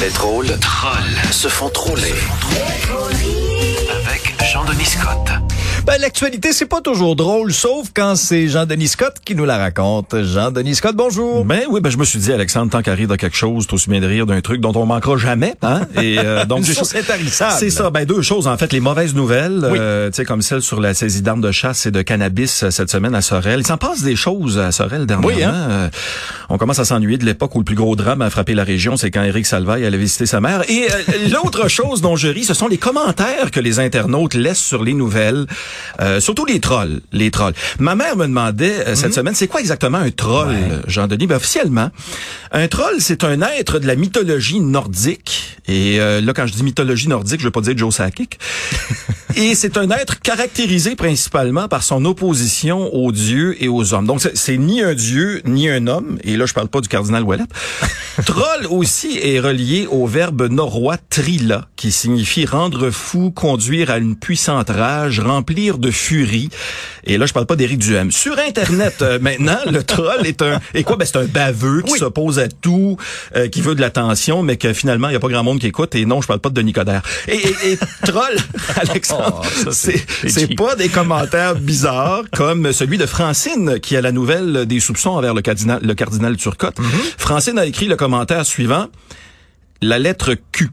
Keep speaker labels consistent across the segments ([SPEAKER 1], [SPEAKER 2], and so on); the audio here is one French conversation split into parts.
[SPEAKER 1] Les drôles trolls se font troller. Avec Jean-Denis Scott.
[SPEAKER 2] Ben, l'actualité, c'est pas toujours drôle, sauf quand c'est Jean-Denis Scott qui nous la raconte. Jean-Denis Scott, bonjour.
[SPEAKER 3] Ben oui, ben je me suis dit, Alexandre, tant qu'arrive de quelque chose, t'as aussi bien de rire d'un truc dont on manquera jamais, hein? Et euh, donc
[SPEAKER 2] intarissable.
[SPEAKER 3] C'est ça, ben deux choses en fait, les mauvaises nouvelles,
[SPEAKER 2] Oui.
[SPEAKER 3] euh, tu sais comme celle sur la saisie d'armes de chasse et de cannabis euh, cette semaine à Sorel. Il s'en passe des choses à Sorel dernièrement.
[SPEAKER 2] Oui, hein?
[SPEAKER 3] Euh, on commence à s'ennuyer de l'époque où le plus gros drame a frappé la région, c'est quand Éric Salvaille allait visiter sa mère. Et euh, l'autre chose dont je ris, ce sont les commentaires que les internautes laissent sur les nouvelles, euh, surtout les trolls, les trolls. Ma mère me demandait euh,
[SPEAKER 2] Mhm.
[SPEAKER 3] cette semaine, c'est quoi exactement un troll, Jean-Denis? Ben, officiellement, un troll, c'est un être de la mythologie nordique. Et euh, là, quand je dis mythologie nordique, je veux pas dire Joe Sakic. et c'est un être caractérisé principalement par son opposition aux dieux et aux hommes. Donc, c'est- ni un dieu, ni un homme. Et là, je parle pas du cardinal Ouellet. Troll aussi est relié au verbe norrois trila, qui signifie rendre fou, conduire à une puissante rage, remplir de furie. Et là, je parle pas d'Éric Duhem. Sur Internet, euh, maintenant, le troll est un... Et quoi? Ben, c'est un baveux qui s'oppose à tout, euh, qui veut de l'attention, mais que finalement, il y a pas grand monde qui écoute. Et non, je parle pas de Denis Coderre. Et, et, et troll, Alexandre,
[SPEAKER 2] Oh, c'est-
[SPEAKER 3] pas des commentaires bizarres comme celui de Francine qui a la nouvelle des soupçons envers le cardinal, le cardinal Turcotte.
[SPEAKER 2] Mm-hmm.
[SPEAKER 3] Francine a écrit le commentaire suivant. La lettre Q.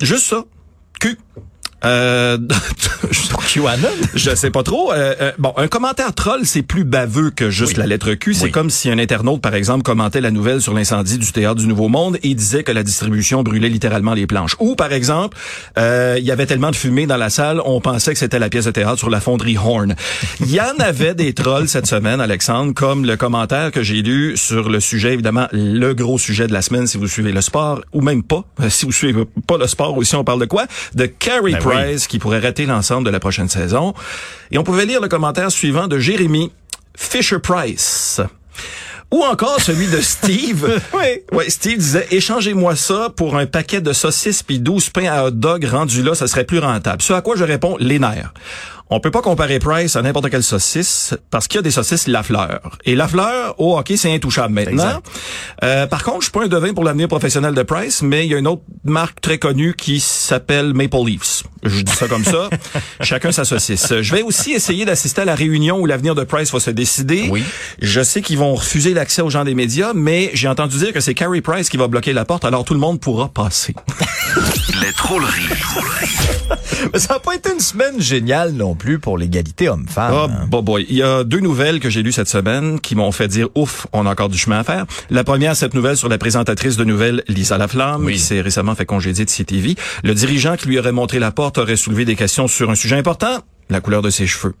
[SPEAKER 3] Juste ça. Q. Euh, je sais pas trop. Euh, euh, bon, un commentaire troll, c'est plus baveux que juste
[SPEAKER 2] Oui.
[SPEAKER 3] la lettre Q. C'est
[SPEAKER 2] Oui.
[SPEAKER 3] comme si un internaute, par exemple, commentait la nouvelle sur l'incendie du théâtre du Nouveau Monde et disait que la distribution brûlait littéralement les planches. Ou, par exemple, euh, il y avait tellement de fumée dans la salle, on pensait que c'était la pièce de théâtre sur la fonderie Horn. Il y en avait des trolls cette semaine, Alexandre, comme le commentaire que j'ai lu sur le sujet, évidemment, le gros sujet de la semaine, si vous suivez le sport, ou même pas, euh, si vous suivez pas le sport aussi, on parle de quoi? De Carey
[SPEAKER 2] Ben oui.
[SPEAKER 3] Price, qui pourrait rater l'ensemble de la prochaine saison. Et on pouvait lire le commentaire suivant de Jérémy Fisher-Price. Ou encore celui de Steve.
[SPEAKER 2] Oui.
[SPEAKER 3] Ouais, Steve disait, échangez-moi ça pour un paquet de saucisses puis 12 pains à hot dog rendus là, ça serait plus rentable. Ce à quoi je réponds, les nerfs. On peut pas comparer Price à n'importe quelle saucisse parce qu'il y a des saucisses Lafleur. Et Lafleur, au hockey, c'est intouchable maintenant. Euh, par contre, je suis pas un devin pour l'avenir professionnel de Price, mais il y a une autre marque très connue qui s'appelle Maple Leafs. Je dis ça comme ça. Chacun sa saucisse. Je vais aussi essayer d'assister à la réunion où l'avenir de Price va se décider.
[SPEAKER 2] Oui.
[SPEAKER 3] Je sais qu'ils vont refuser l'accès aux gens des médias, mais j'ai entendu dire que c'est Carey Price qui va bloquer la porte, alors tout le monde pourra passer.
[SPEAKER 1] Les.
[SPEAKER 2] Mais ça n'a pas été une semaine géniale non plus pour l'égalité homme-femme. Hein.
[SPEAKER 3] bon boy. Il y a deux nouvelles que j'ai lues cette semaine qui m'ont fait dire ouf, on a encore du chemin à faire. La première, cette nouvelle sur la présentatrice de nouvelles, Lisa Laflamme,
[SPEAKER 2] Oui.
[SPEAKER 3] qui s'est récemment fait congédier de CTV. Le dirigeant qui lui aurait montré la porte aurait soulevé des questions sur un sujet important, la couleur de ses cheveux.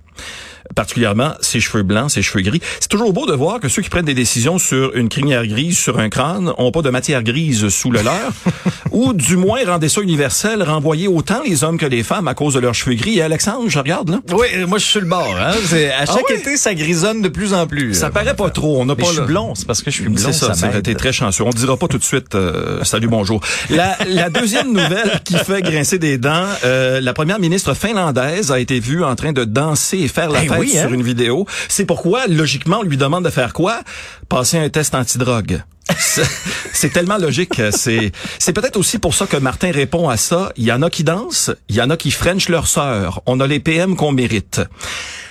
[SPEAKER 3] Particulièrement ses cheveux blancs, ses cheveux gris. C'est toujours beau de voir que ceux qui prennent des décisions sur une crinière grise sur un crâne ont pas de matière grise sous le leur, ou du moins rendez ça universel, renvoyer autant les hommes que les femmes à cause de leurs cheveux gris. Et Alexandre, je regarde là.
[SPEAKER 2] Oui, moi je suis le bord. Hein. À chaque
[SPEAKER 3] oui?
[SPEAKER 2] été, ça grisonne de plus en plus.
[SPEAKER 3] Ça
[SPEAKER 2] euh,
[SPEAKER 3] paraît pas trop. On n'a pas
[SPEAKER 2] je suis
[SPEAKER 3] le-
[SPEAKER 2] blond, c'est parce que je suis blond.
[SPEAKER 3] C'est ça, ça été très chanceux. On dira pas tout de suite euh, salut bonjour. La, la deuxième nouvelle qui fait grincer des dents, euh, la première ministre finlandaise a été vue en train de danser et faire la fête
[SPEAKER 2] oui, hein?
[SPEAKER 3] sur une vidéo. C'est pourquoi logiquement on lui demande de faire quoi? Passer un test antidrogue. C'est- C'est tellement logique. C'est c'est peut-être aussi pour ça que Martin répond à ça. Il y en a qui dansent, il y en a qui frenchent leur sœur. On a les PM qu'on mérite.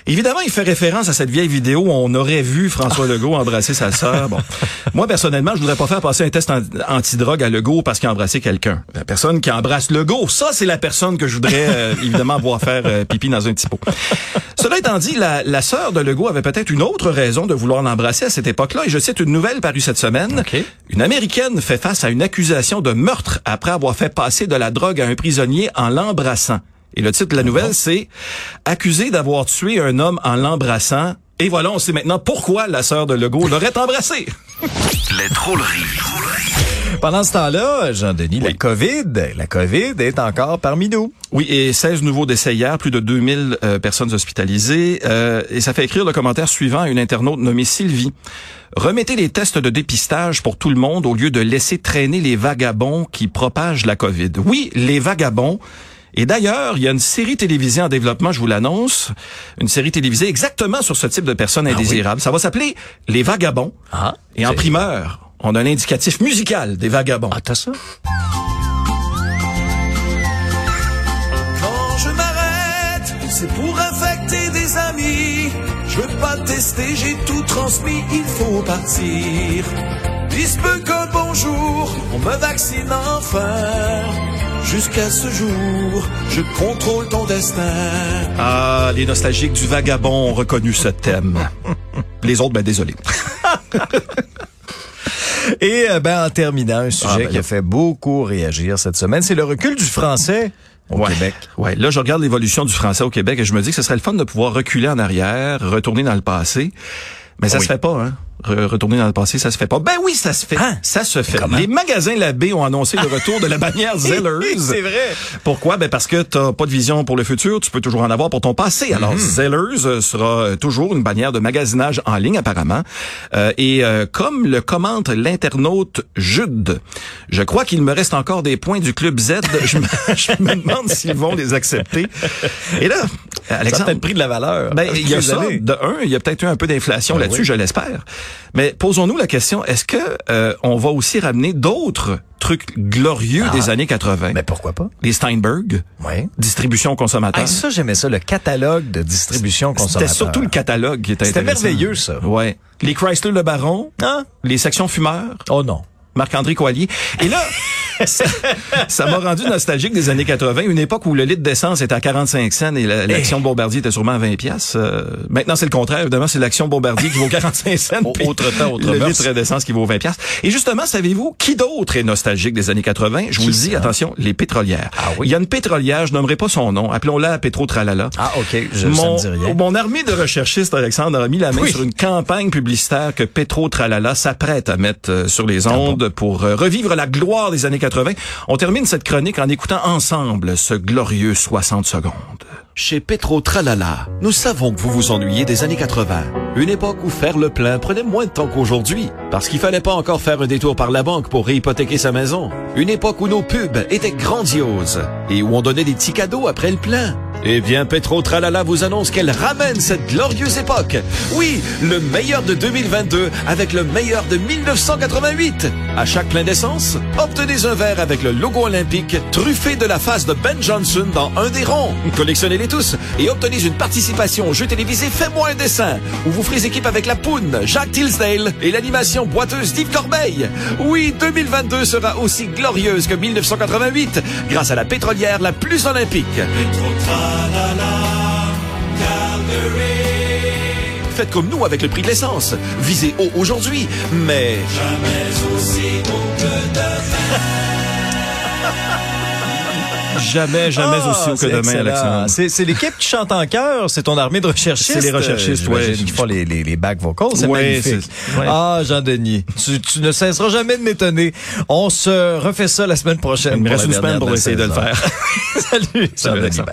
[SPEAKER 3] Évidemment, il fait référence à cette vieille vidéo où on aurait vu François Legault embrasser sa sœur. Bon, moi personnellement, je voudrais pas faire passer un test an- antidrogue à Legault parce qu'il a embrassé quelqu'un. La personne qui embrasse Legault, ça c'est la personne que je voudrais euh, évidemment voir faire euh, pipi dans un petit pot. Cela étant dit, la, la sœur de Legault avait peut-être une autre raison de vouloir l'embrasser à cette époque-là. Et je cite une nouvelle parue cette semaine.
[SPEAKER 2] OK.
[SPEAKER 3] Une Américaine fait face à une accusation de meurtre après avoir fait passer de la drogue à un prisonnier en l'embrassant. Et le titre de la nouvelle, c'est Accusé d'avoir tué un homme en l'embrassant. Et voilà, on sait maintenant pourquoi la sœur de Legault l'aurait embrassé.
[SPEAKER 1] Les drôleries.
[SPEAKER 2] Pendant ce temps-là, Jean-Denis, la. COVID, la COVID est encore parmi nous.
[SPEAKER 3] Oui, et 16 nouveaux décès hier, plus de 2000 euh, personnes hospitalisées. euh, et ça fait écrire le commentaire suivant à une internaute nommée Sylvie. Remettez les tests de dépistage pour tout le monde au lieu de laisser traîner les vagabonds qui propagent la COVID. Oui, les vagabonds. Et d'ailleurs, il y a une série télévisée en développement, je vous l'annonce, une série télévisée exactement sur ce type de personnes ah indésirables. Ça va s'appeler Les Vagabonds.
[SPEAKER 2] Ah,
[SPEAKER 3] Et en primeur, on a un indicatif musical des Vagabonds.
[SPEAKER 2] Ah, t'as ça?
[SPEAKER 4] Quand je m'arrête, c'est pour affecter des amis. Je veux pas tester, j'ai tout transmis, il faut partir. Il se que bonjour, on me vaccine enfin. Jusqu'à ce jour, je contrôle ton destin.
[SPEAKER 3] Ah, les nostalgiques du vagabond ont reconnu ce thème. Les autres, ben désolé.
[SPEAKER 2] Et euh, ben, en terminant, un sujet
[SPEAKER 3] Ah, ben
[SPEAKER 2] qui a fait beaucoup réagir cette semaine, c'est le recul du français au
[SPEAKER 3] ouais.
[SPEAKER 2] Québec.
[SPEAKER 3] Ouais, là je regarde l'évolution du français au Québec et je me dis que ce serait le fun de pouvoir reculer en arrière, retourner dans le passé. Mais ça
[SPEAKER 2] Oui.
[SPEAKER 3] se fait pas, hein. Re- retourner dans le passé, ça se fait pas. Ben oui, ça se fait.
[SPEAKER 2] Hein?
[SPEAKER 3] Ça se fait.
[SPEAKER 2] Comment?
[SPEAKER 3] Les magasins Labbé ont annoncé le retour de la bannière Zellers.
[SPEAKER 2] C'est vrai.
[SPEAKER 3] Pourquoi? Ben parce que t'as pas de vision pour le futur, tu peux toujours en avoir pour ton passé. Alors, Zellers euh, sera euh, toujours une bannière de magasinage en ligne apparemment. Euh, et euh, comme le commente l'internaute Jude, je crois qu'il me reste encore des points du club Z. je, me, je me demande s'ils vont les accepter. Et là,
[SPEAKER 2] Ça a
[SPEAKER 3] Alexandre,
[SPEAKER 2] peut-être pris de la valeur.
[SPEAKER 3] ben, il y a ça.
[SPEAKER 2] années.
[SPEAKER 3] De un, il y a peut-être eu un peu d'inflation
[SPEAKER 2] Ben
[SPEAKER 3] là-dessus,
[SPEAKER 2] oui.
[SPEAKER 3] je l'espère. Mais posons-nous la question est-ce que euh, on va aussi ramener d'autres trucs glorieux
[SPEAKER 2] Ah.
[SPEAKER 3] des années 80
[SPEAKER 2] Mais pourquoi pas?
[SPEAKER 3] Les Steinberg,
[SPEAKER 2] Oui.
[SPEAKER 3] distribution consommateur?
[SPEAKER 2] Ah, ça, j'aimais ça, le catalogue de distribution consommateur.
[SPEAKER 3] C'était surtout le catalogue qui était
[SPEAKER 2] C'était merveilleux, ça.
[SPEAKER 3] Ouais. Les Chrysler Le Baron,
[SPEAKER 2] Ah?
[SPEAKER 3] les sections fumeurs,
[SPEAKER 2] Oh non.
[SPEAKER 3] Marc-André Coallier. Et là, ça m'a rendu nostalgique des années 80, une époque où le litre d'essence était à 45 cents et la- l'action Bombardier était sûrement à 20 pièces. maintenant, c'est le contraire. Évidemment, c'est l'action Bombardier qui vaut 45 cents.
[SPEAKER 2] Autre temps, autre
[SPEAKER 3] Le
[SPEAKER 2] mœurs.
[SPEAKER 3] litre d'essence qui vaut 20 pièces. Et justement, savez-vous qui d'autre est nostalgique des années 80? Je vous le dis, attention, les pétrolières.
[SPEAKER 2] Ah oui?
[SPEAKER 3] Il y a une pétrolière, je nommerai pas son nom, appelons-la Pétro Tralala.
[SPEAKER 2] Ah, OK. Je,
[SPEAKER 3] Mon,
[SPEAKER 2] ça me dit rien.
[SPEAKER 3] mon armée de recherchistes, Alexandre, a mis la main
[SPEAKER 2] Oui.
[SPEAKER 3] sur une campagne publicitaire que Petro Tralala s'apprête à mettre euh, sur les
[SPEAKER 2] Ah
[SPEAKER 3] ondes pour euh, revivre la gloire des années 80. On termine cette chronique en écoutant ensemble ce glorieux 60 secondes.
[SPEAKER 5] Chez Petro Tralala, nous savons que vous vous ennuyez des années 80. Une époque où faire le plein prenait moins de temps qu'aujourd'hui, parce qu'il fallait pas encore faire un détour par la banque pour réhypothéquer sa maison. Une époque où nos pubs étaient grandioses et où on donnait des petits cadeaux après le plein. Eh bien, Petro Tralala vous annonce qu'elle ramène cette glorieuse époque. Oui, le meilleur de 2022 avec le meilleur de 1988. À chaque plein d'essence, obtenez un verre avec le logo olympique truffé de la face de Ben Johnson dans un des ronds. Collectionnez-les tous et obtenez une participation au jeu télévisé Fais-moi un dessin où vous ferez équipe avec la Poune, Jacques Tilsdale et l'animation boiteuse d'Yves Corbeil. Oui, 2022 sera aussi glorieuse que 1988 grâce à la pétrolière la plus olympique. Faites comme nous avec le prix de l'essence. Visez haut aujourd'hui, mais
[SPEAKER 3] Jamais, jamais
[SPEAKER 2] Ah,
[SPEAKER 3] aussi haut que
[SPEAKER 2] c'est
[SPEAKER 3] demain,
[SPEAKER 2] excellent.
[SPEAKER 3] Alexandre.
[SPEAKER 2] C'est, l'équipe qui chante en chœur, c'est ton armée de recherchistes.
[SPEAKER 3] C'est les recherchistes,
[SPEAKER 2] euh,
[SPEAKER 3] ouais.
[SPEAKER 2] qui font les, les, les back vocals, c'est
[SPEAKER 3] Ouais,
[SPEAKER 2] magnifique.
[SPEAKER 3] ouais.
[SPEAKER 2] Ah, Jean-Denis, tu, tu ne cesseras jamais de m'étonner. On se refait ça la semaine prochaine.
[SPEAKER 3] Il me
[SPEAKER 2] pour
[SPEAKER 3] reste une semaine pour essayer de le faire.
[SPEAKER 2] Salut, Jean-Denis.
[SPEAKER 3] Alexandre.